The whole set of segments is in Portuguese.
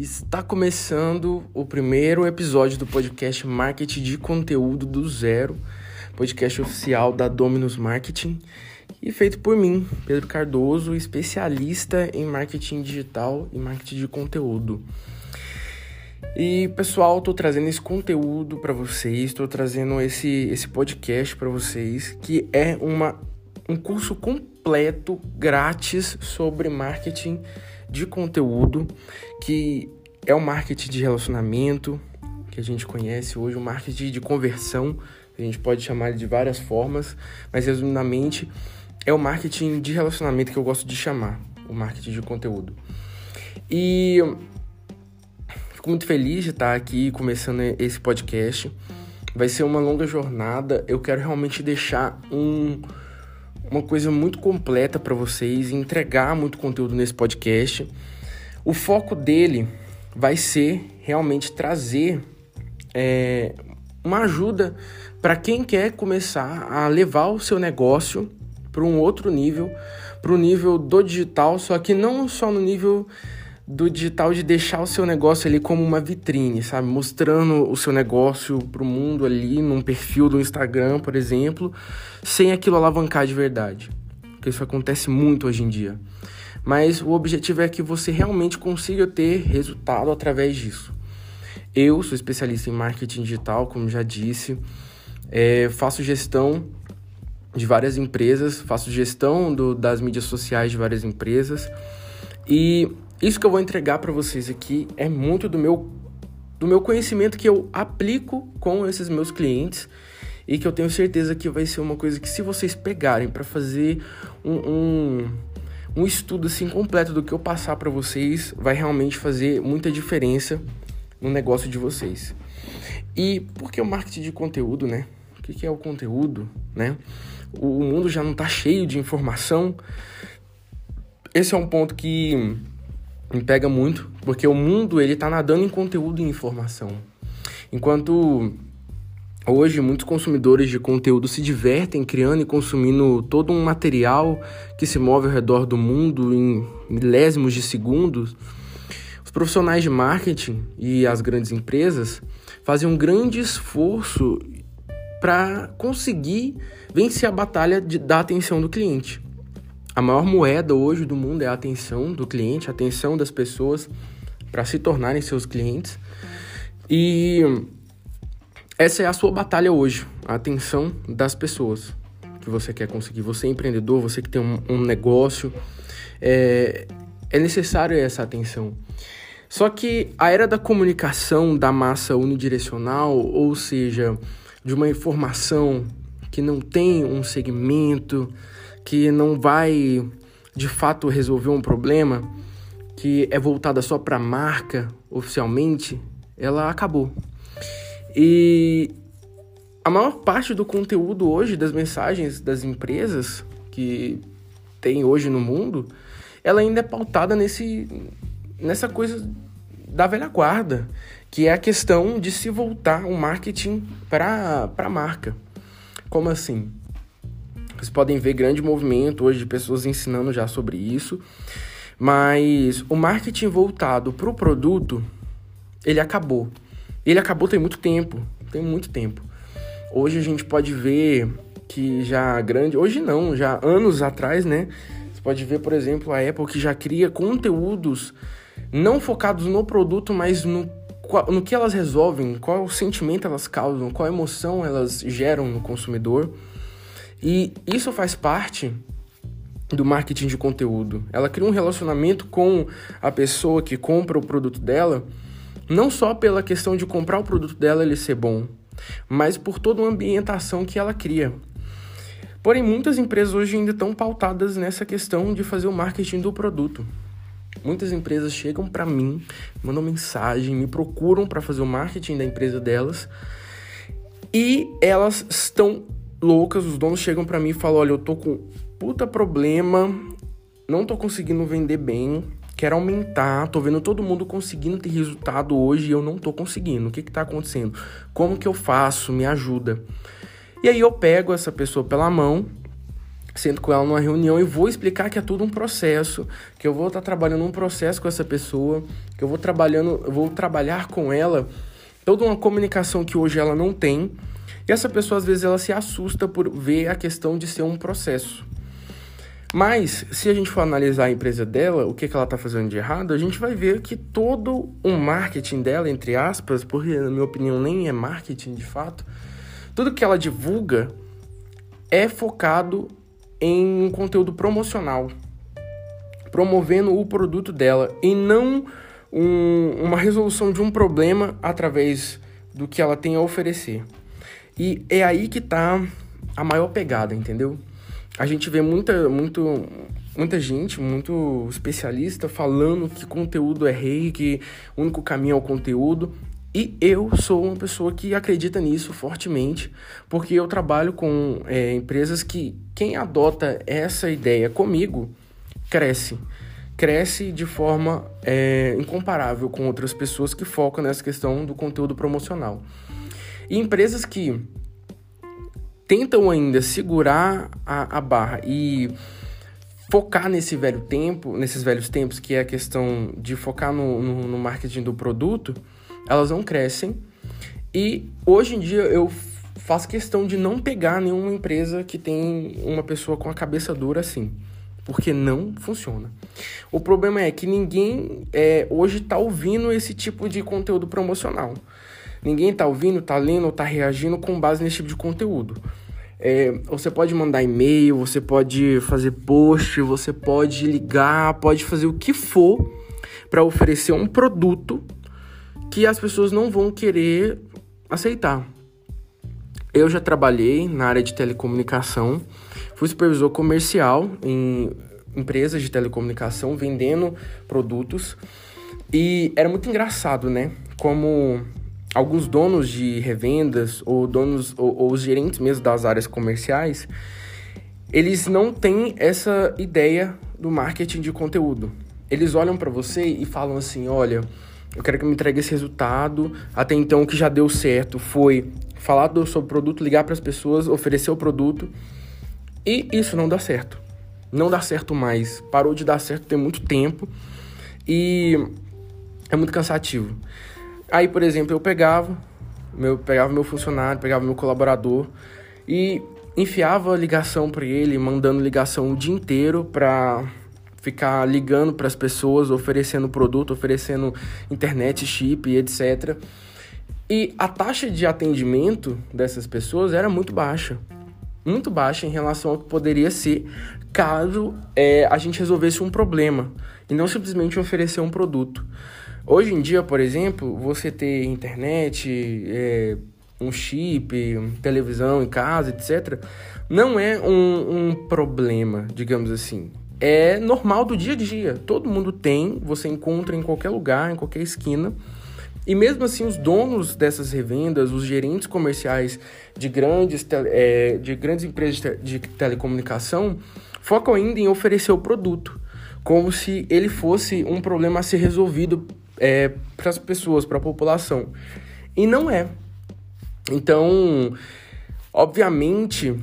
Está começando o primeiro episódio do podcast Marketing de Conteúdo do Zero, podcast oficial da Dominus Marketing e feito por mim, Pedro Cardoso, especialista em marketing digital e marketing de conteúdo. E pessoal, estou trazendo esse conteúdo para vocês, estou trazendo esse, esse podcast para vocês, que é uma, um curso completo, grátis, sobre marketing de conteúdo, que é o marketing de relacionamento, que a gente conhece hoje, o marketing de conversão, a gente pode chamar de várias formas, mas resumidamente é o marketing de relacionamento que eu gosto de chamar, o marketing de conteúdo. E fico muito feliz de estar aqui começando esse podcast. Vai ser uma longa jornada. Eu quero realmente deixar um, uma coisa muito completa para vocês, entregar muito conteúdo nesse podcast. O foco dele vai ser realmente trazer é, uma ajuda para quem quer começar a levar o seu negócio para um outro nível, para o nível do digital, só que não só no nível do digital de deixar o seu negócio ali como uma vitrine, sabe? Mostrando o seu negócio para o mundo ali num perfil do Instagram, por exemplo, sem aquilo alavancar de verdade. Porque isso acontece muito hoje em dia. Mas o objetivo é que você realmente consiga ter resultado através disso. Eu sou especialista em marketing digital, como já disse, é, faço gestão de várias empresas, faço gestão do, das mídias sociais de várias empresas e isso que eu vou entregar para vocês aqui é muito do meu do meu conhecimento que eu aplico com esses meus clientes e que eu tenho certeza que vai ser uma coisa que se vocês pegarem para fazer um, um, um, estudo assim completo do que eu passar para vocês, vai realmente fazer muita diferença no negócio de vocês. E por que o marketing de conteúdo, né? O que é o conteúdo, né? o mundo já não está cheio de informação. Esse é um ponto que me pega muito, porque o mundo ele está nadando em conteúdo e informação. Enquanto hoje muitos consumidores de conteúdo se divertem criando e consumindo todo um material que se move ao redor do mundo em milésimos de segundos, os profissionais de marketing e as grandes empresas fazem um grande esforço para conseguir vencer a batalha de, da atenção do cliente. A maior moeda hoje do mundo é a atenção do cliente, a atenção das pessoas para se tornarem seus clientes. E essa é a sua batalha hoje, a atenção das pessoas que você quer conseguir. Você é empreendedor, você que tem um, um negócio, é, é necessário essa atenção. Só que a era da comunicação da massa unidirecional, ou seja, de uma informação que não tem um segmento, que não vai de fato resolver um problema, que é voltada só para marca oficialmente, ela acabou. E a maior parte do conteúdo hoje das mensagens das empresas que tem hoje no mundo, ela ainda é pautada nesse nessa coisa da velha guarda, que é a questão de se voltar o marketing para a marca. Como assim? Vocês podem ver grande movimento hoje de pessoas ensinando já sobre isso, mas o marketing voltado para o produto, ele acabou. Ele acabou tem muito tempo, tem muito tempo. Hoje a gente pode ver que já grande, hoje não, já anos atrás, né? Você pode ver, por exemplo, a Apple que já cria conteúdos não focados no produto, mas no, no que elas resolvem, qual sentimento elas causam, qual emoção elas geram no consumidor. E isso faz parte do marketing de conteúdo. Ela cria um relacionamento com a pessoa que compra o produto dela, não só pela questão de comprar o produto dela ele ser bom, mas por toda uma ambientação que ela cria. Porém, muitas empresas hoje ainda estão pautadas nessa questão de fazer o marketing do produto. Muitas empresas chegam para mim, mandam mensagem, me procuram para fazer o marketing da empresa delas e elas estão loucas. Os donos chegam para mim e falam: Olha, eu tô com puta problema, não tô conseguindo vender bem, quero aumentar, tô vendo todo mundo conseguindo ter resultado hoje e eu não tô conseguindo. O que que tá acontecendo? Como que eu faço? Me ajuda. E aí eu pego essa pessoa pela mão sento com ela numa reunião e vou explicar que é tudo um processo, que eu vou estar trabalhando um processo com essa pessoa, que eu vou trabalhando, eu vou trabalhar com ela toda uma comunicação que hoje ela não tem. E essa pessoa às vezes ela se assusta por ver a questão de ser um processo. Mas, se a gente for analisar a empresa dela, o que, que ela está fazendo de errado, a gente vai ver que todo o marketing dela, entre aspas, porque na minha opinião nem é marketing de fato, tudo que ela divulga é focado em um conteúdo promocional, promovendo o produto dela e não um, uma resolução de um problema através do que ela tem a oferecer. E é aí que está a maior pegada, entendeu? A gente vê muita, muito, muita gente, muito especialista falando que conteúdo é rei, que o único caminho é o conteúdo. E eu sou uma pessoa que acredita nisso fortemente, porque eu trabalho com é, empresas que quem adota essa ideia comigo cresce. Cresce de forma é, incomparável com outras pessoas que focam nessa questão do conteúdo promocional. E empresas que tentam ainda segurar a, a barra e focar nesse velho tempo, nesses velhos tempos, que é a questão de focar no, no, no marketing do produto, elas não crescem. E hoje em dia eu faço questão de não pegar nenhuma empresa que tem uma pessoa com a cabeça dura assim, porque não funciona. O problema é que ninguém é, hoje está ouvindo esse tipo de conteúdo promocional. Ninguém está ouvindo, está lendo, está reagindo com base nesse tipo de conteúdo. É, você pode mandar e-mail, você pode fazer post, você pode ligar, pode fazer o que for para oferecer um produto que as pessoas não vão querer aceitar. Eu já trabalhei na área de telecomunicação, fui supervisor comercial em empresas de telecomunicação vendendo produtos e era muito engraçado, né? Como alguns donos de revendas ou donos ou, ou os gerentes mesmo das áreas comerciais, eles não têm essa ideia do marketing de conteúdo. Eles olham para você e falam assim: olha, eu quero que me entregue esse resultado. Até então, o que já deu certo foi falar do, o produto, ligar para as pessoas, oferecer o produto. E isso não dá certo. Não dá certo mais. Parou de dar certo tem muito tempo. E é muito cansativo. Aí, por exemplo, eu pegava, meu, pegava meu funcionário, pegava meu colaborador e enfiava ligação para ele, mandando ligação o dia inteiro para ficar ligando para as pessoas, oferecendo produto, oferecendo internet, chip, etc. E a taxa de atendimento dessas pessoas era muito baixa. Muito baixa em relação ao que poderia ser caso é, a gente resolvesse um problema e não simplesmente oferecer um produto. Hoje em dia, por exemplo, você ter internet, é, um chip, televisão em casa, etc., não é um, um problema, digamos assim é normal do dia a dia. Todo mundo tem, você encontra em qualquer lugar, em qualquer esquina. E mesmo assim, os donos dessas revendas, os gerentes comerciais de grandes, é, de grandes empresas de telecomunicação, focam ainda em oferecer o produto, como se ele fosse um problema a ser resolvido é, para as pessoas, para a população. E não é. Então, obviamente,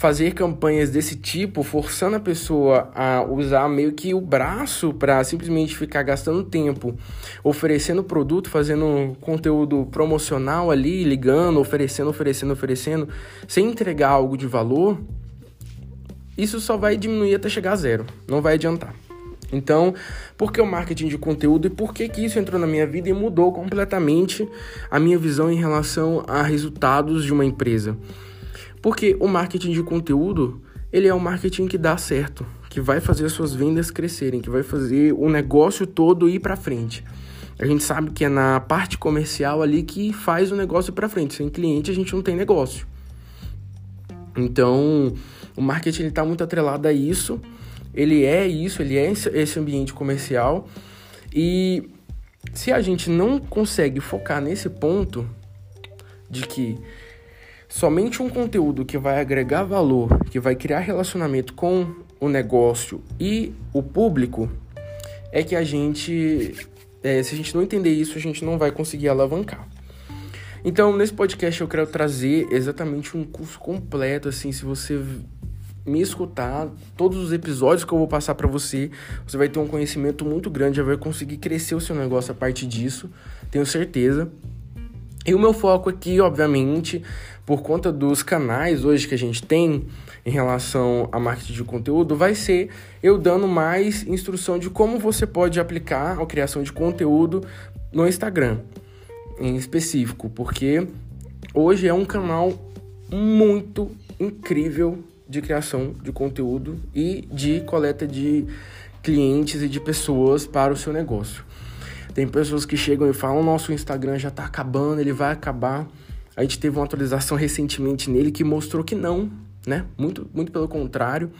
fazer campanhas desse tipo, forçando a pessoa a usar meio que o braço para simplesmente ficar gastando tempo oferecendo produto, fazendo conteúdo promocional ali, ligando, oferecendo, oferecendo, oferecendo, sem entregar algo de valor, isso só vai diminuir até chegar a zero, não vai adiantar. Então, por que o marketing de conteúdo e por que, que isso entrou na minha vida e mudou completamente a minha visão em relação a resultados de uma empresa? Porque o marketing de conteúdo, ele é um marketing que dá certo, que vai fazer as suas vendas crescerem, que vai fazer o negócio todo ir para frente. A gente sabe que é na parte comercial ali que faz o negócio para frente. Sem cliente a gente não tem negócio. Então, o marketing está muito atrelado a isso. Ele é isso, ele é esse ambiente comercial. E se a gente não consegue focar nesse ponto de que Somente um conteúdo que vai agregar valor, que vai criar relacionamento com o negócio e o público, é que a gente, é, se a gente não entender isso, a gente não vai conseguir alavancar. Então, nesse podcast eu quero trazer exatamente um curso completo, assim, se você me escutar, todos os episódios que eu vou passar para você, você vai ter um conhecimento muito grande, já vai conseguir crescer o seu negócio a partir disso, tenho certeza. E o meu foco aqui, obviamente, por conta dos canais hoje que a gente tem em relação a marketing de conteúdo, vai ser eu dando mais instrução de como você pode aplicar a criação de conteúdo no Instagram, em específico, porque hoje é um canal muito incrível de criação de conteúdo e de coleta de clientes e de pessoas para o seu negócio. Tem pessoas que chegam e falam: nosso Instagram já está acabando, ele vai acabar. A gente teve uma atualização recentemente nele que mostrou que não, né? Muito, muito pelo contrário.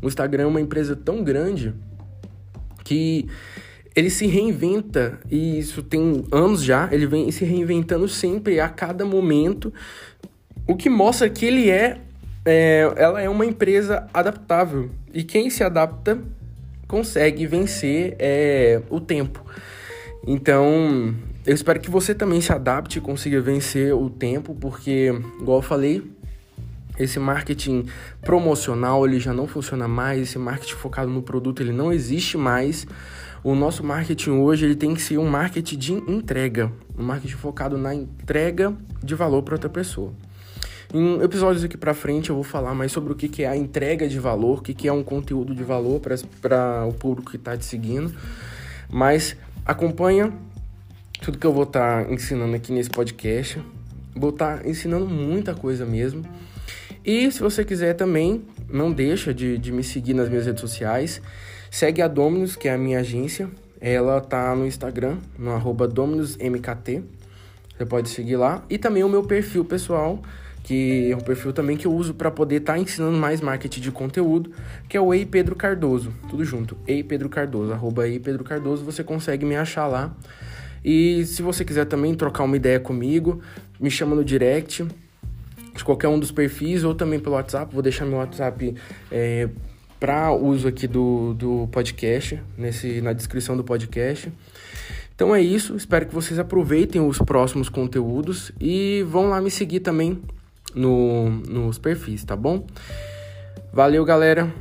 O Instagram é uma empresa tão grande que ele se reinventa e isso tem anos já, ele vem se reinventando sempre a cada momento, o que mostra que ele é, é ela é uma empresa adaptável e quem se adapta consegue vencer é, o tempo. Então, eu espero que você também se adapte e consiga vencer o tempo, porque, igual eu falei, esse marketing promocional ele já não funciona mais, esse marketing focado no produto ele não existe mais. O nosso marketing hoje ele tem que ser um marketing de entrega, um marketing focado na entrega de valor para outra pessoa. Em episódios aqui para frente eu vou falar mais sobre o que é a entrega de valor, o que é um conteúdo de valor para o público que está te seguindo. Mas acompanha tudo que eu vou estar tá ensinando aqui nesse podcast. Vou estar tá ensinando muita coisa mesmo. E se você quiser também, não deixa de, de me seguir nas minhas redes sociais. Segue a Dominus, que é a minha agência. Ela tá no Instagram, no arroba DominusMKT. Você pode seguir lá. E também o meu perfil pessoal, que é um perfil também que eu uso para poder estar tá ensinando mais marketing de conteúdo, que é o Ei Pedro Cardoso, tudo junto, Ei Pedro Cardoso, arroba Ei Pedro Cardoso, você consegue me achar lá. E se você quiser também trocar uma ideia comigo, me chama no direct, de qualquer um dos perfis, ou também pelo WhatsApp, vou deixar meu WhatsApp é, para uso aqui do, do podcast, nesse, na descrição do podcast. Então é isso, espero que vocês aproveitem os próximos conteúdos e vão lá me seguir também no, nos perfis, tá bom? Valeu, galera!